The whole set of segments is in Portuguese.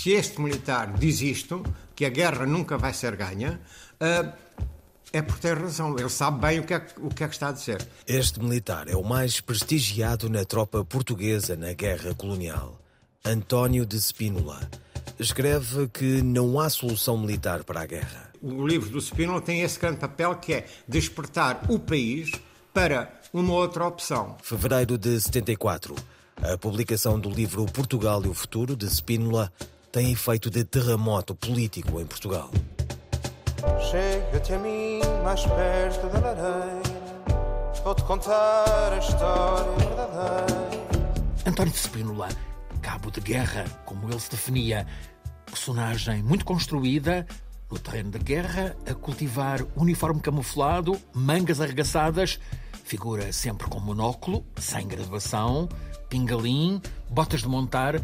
se este militar diz isto, que a guerra nunca vai ser ganha, uh, é por ter razão. Ele sabe bem o que, é, o que é que está a dizer. Este militar é o mais prestigiado na tropa portuguesa na guerra colonial. António de Spínola escreve que não há solução militar para a guerra. O livro do Spínola tem esse grande papel que é despertar o país para uma outra opção. Fevereiro de 74. A publicação do livro Portugal e o Futuro, de Spínola, tem efeito de terremoto político em Portugal. Chega-te a mim mais perto da lareira, vou-te contar a história verdadeira. António de Spínola, cabo de guerra, como ele se definia, personagem muito construída, no terreno da guerra, a cultivar uniforme camuflado, mangas arregaçadas, figura sempre com monóculo, sem graduação, pingalim, botas de montar.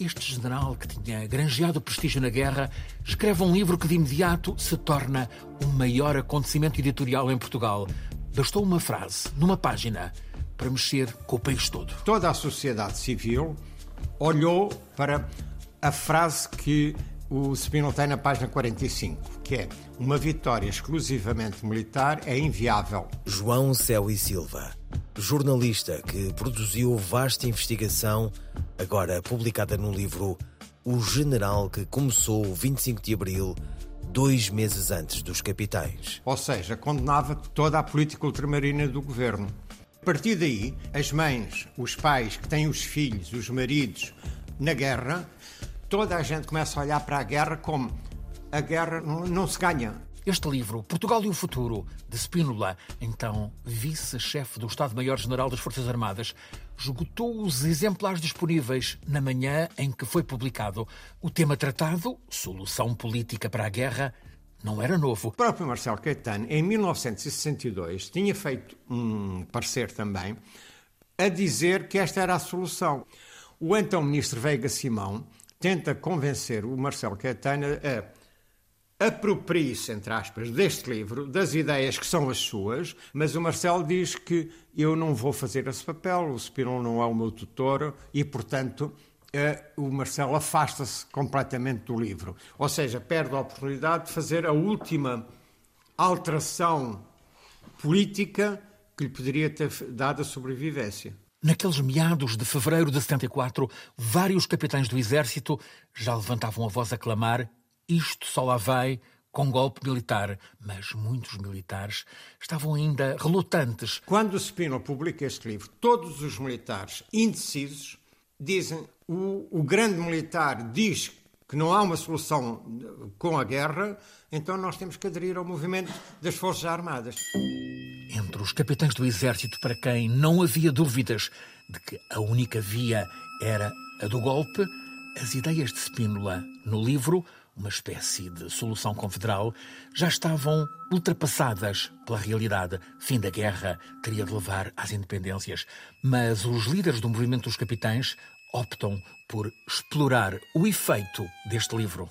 Este general que tinha granjeado prestígio na guerra escreve um livro que de imediato se torna o maior acontecimento editorial em Portugal. Bastou uma frase, numa página, para mexer com o país todo. Toda a sociedade civil olhou para a frase que o Spinel tem na página 45, que é uma vitória exclusivamente militar é inviável. João Céu e Silva, jornalista que produziu vasta investigação, agora publicada no livro O General que começou o 25 de Abril, dois meses antes dos capitães. Ou seja, condenava toda a política ultramarina do governo. A partir daí, as mães, os pais que têm os filhos, os maridos na guerra, toda a gente começa a olhar para a guerra como a guerra não se ganha. Este livro, Portugal e o Futuro, de Spínola, então vice-chefe do Estado-Maior-General das Forças Armadas, esgotou os exemplares disponíveis na manhã em que foi publicado. O tema tratado, solução política para a guerra, não era novo. O próprio Marcelo Caetano, em 1962, tinha feito um parecer também a dizer que esta era a solução. O então ministro Veiga Simão tenta convencer o Marcelo Caetano a aproprie-se, entre aspas, deste livro, das ideias que são as suas, mas o Marcelo diz que eu não vou fazer esse papel, o Spinol não é o meu tutor e, portanto, o Marcelo afasta-se completamente do livro. Ou seja, perde a oportunidade de fazer a última alteração política que lhe poderia ter dado a sobrevivência. Naqueles meados de fevereiro de 74, vários capitães do exército já levantavam a voz a clamar: isto só lá vai com golpe militar. Mas muitos militares estavam ainda relutantes. Quando o Spino publica este livro, todos os militares indecisos dizem: o, o grande militar diz que não há uma solução com a guerra, então nós temos que aderir ao movimento das Forças Armadas entre os capitães do exército para quem não havia dúvidas de que a única via era a do golpe, as ideias de Spínola no livro, uma espécie de solução confederal, já estavam ultrapassadas pela realidade. Fim da guerra teria de levar às independências. Mas os líderes do movimento dos capitães optam por explorar o efeito deste livro.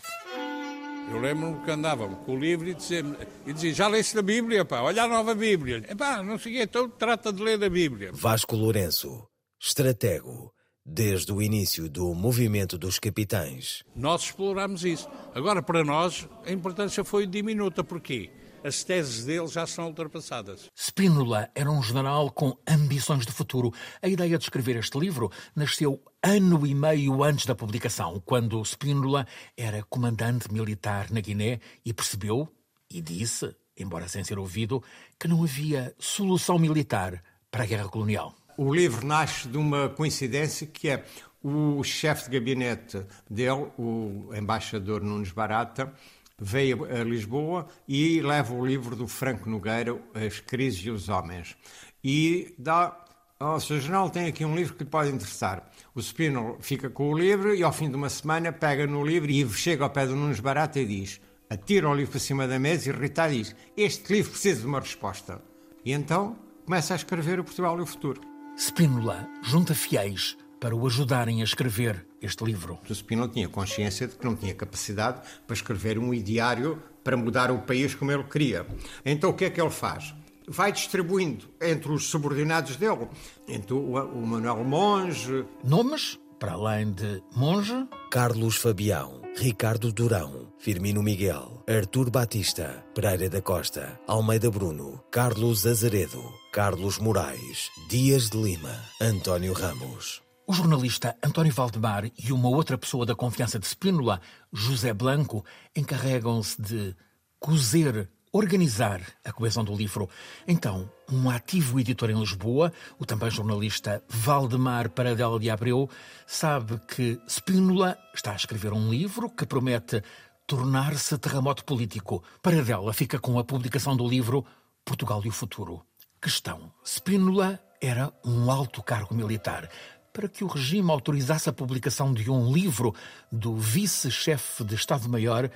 Eu lembro-me que andavam com o livro e diziam, e dizia, já leste a Bíblia, pá, olha a nova Bíblia. Epá, não sei o então trata de ler a Bíblia. Vasco Lourenço, estratego, desde o início do movimento dos capitães. Nós exploramos isso. Agora, para nós, a importância foi diminuta. Porquê? as teses dele já são ultrapassadas. Spínola era um general com ambições de futuro. A ideia de escrever este livro nasceu ano e meio antes da publicação, quando Spínola era comandante militar na Guiné e percebeu, e disse, embora sem ser ouvido, que não havia solução militar para a guerra colonial. O livro nasce de uma coincidência que é o chefe de gabinete dele, o embaixador Nunes Barata, veio a Lisboa e leva o livro do Franco Nogueira, As Crises e os Homens. E dá. O Sr. General tem aqui um livro que lhe pode interessar. O Spino fica com o livro e, ao fim de uma semana, pega no livro e chega ao pé do Nunes Barata e diz: atira o livro para cima da mesa e irritado diz: Este livro precisa de uma resposta. E então começa a escrever o Portugal e o Futuro. Spínola junta fiéis para o ajudarem a escrever este livro. O Spino tinha consciência de que não tinha capacidade para escrever um ideário para mudar o país como ele queria. Então o que é que ele faz? Vai distribuindo entre os subordinados dele, entre o, Manuel Monge. Nomes, para além de Monge? Carlos Fabião, Ricardo Durão, Firmino Miguel, Artur Batista, Pereira da Costa, Almeida Bruno, Carlos Azeredo, Carlos Moraes, Dias de Lima, António Ramos. O jornalista António Valdemar e uma outra pessoa da confiança de Spínola, José Blanco, encarregam-se de cozer organizar a coesão do livro. Então, um ativo editor em Lisboa, o também jornalista Valdemar Paradela de Abreu, sabe que Spínola está a escrever um livro que promete tornar-se terremoto político. Paradela fica com a publicação do livro Portugal e o Futuro. Questão: Spínola era um alto cargo militar. Para que o regime autorizasse a publicação de um livro do vice-chefe de Estado-Maior,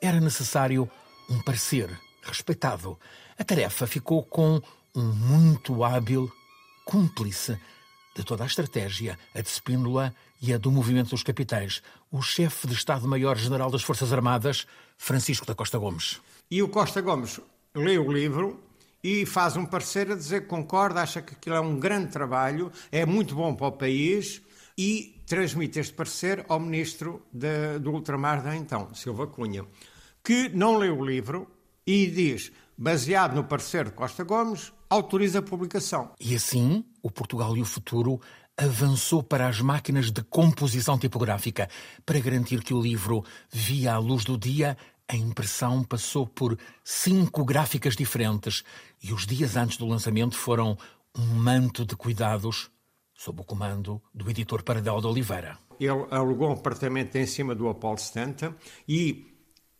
era necessário um parecer respeitado. A tarefa ficou com um muito hábil cúmplice de toda a estratégia, a de Spínola e a do Movimento dos Capitães, o chefe de Estado-Maior-General das Forças Armadas, Francisco da Costa Gomes. E o Costa Gomes lê o livro e faz um parecer a dizer que concorda, acha que aquilo é um grande trabalho, é muito bom para o país e transmite este parecer ao ministro de, do ultramar da então, Silva Cunha, que não leu o livro, e diz, baseado no parecer de Costa Gomes, autoriza a publicação. E assim, o Portugal e o Futuro avançou para as máquinas de composição tipográfica. Para garantir que o livro via a luz do dia, a impressão passou por cinco gráficas diferentes e os dias antes do lançamento foram um manto de cuidados sob o comando do editor Paradel de Oliveira. Ele alugou um apartamento em cima do Apollo 70 e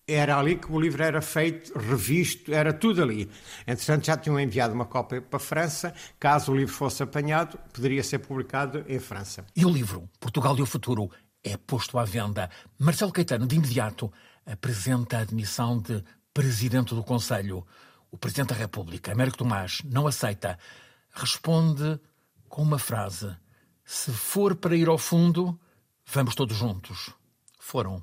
era ali que o livro era feito, revisto, era tudo ali. Entretanto, já tinham enviado uma cópia para a França. Caso o livro fosse apanhado, poderia ser publicado em França. E o livro, Portugal e o Futuro, é posto à venda. Marcelo Caetano, de imediato, apresenta a admissão de presidente do Conselho. O presidente da República, Américo Tomás, não aceita. Responde com uma frase: Se for para ir ao fundo, vamos todos juntos. Foram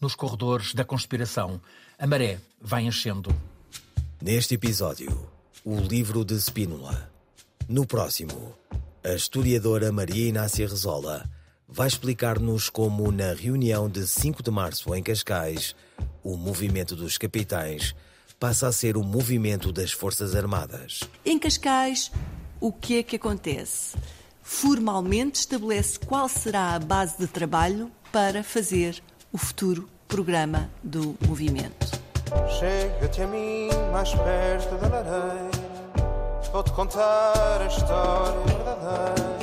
nos corredores da conspiração. A maré vai enchendo. Neste episódio, o livro de Spínola. No próximo, a historiadora Maria Inácia Rezola vai explicar-nos como, na reunião de 5 de março em Cascais, o movimento dos capitães passa a ser o movimento das Forças Armadas. Em Cascais, o que é que acontece? Formalmente estabelece qual será a base de trabalho para fazer o futuro programa do movimento. Chega-te a mim mais perto da lareira, vou-te contar a história verdadeira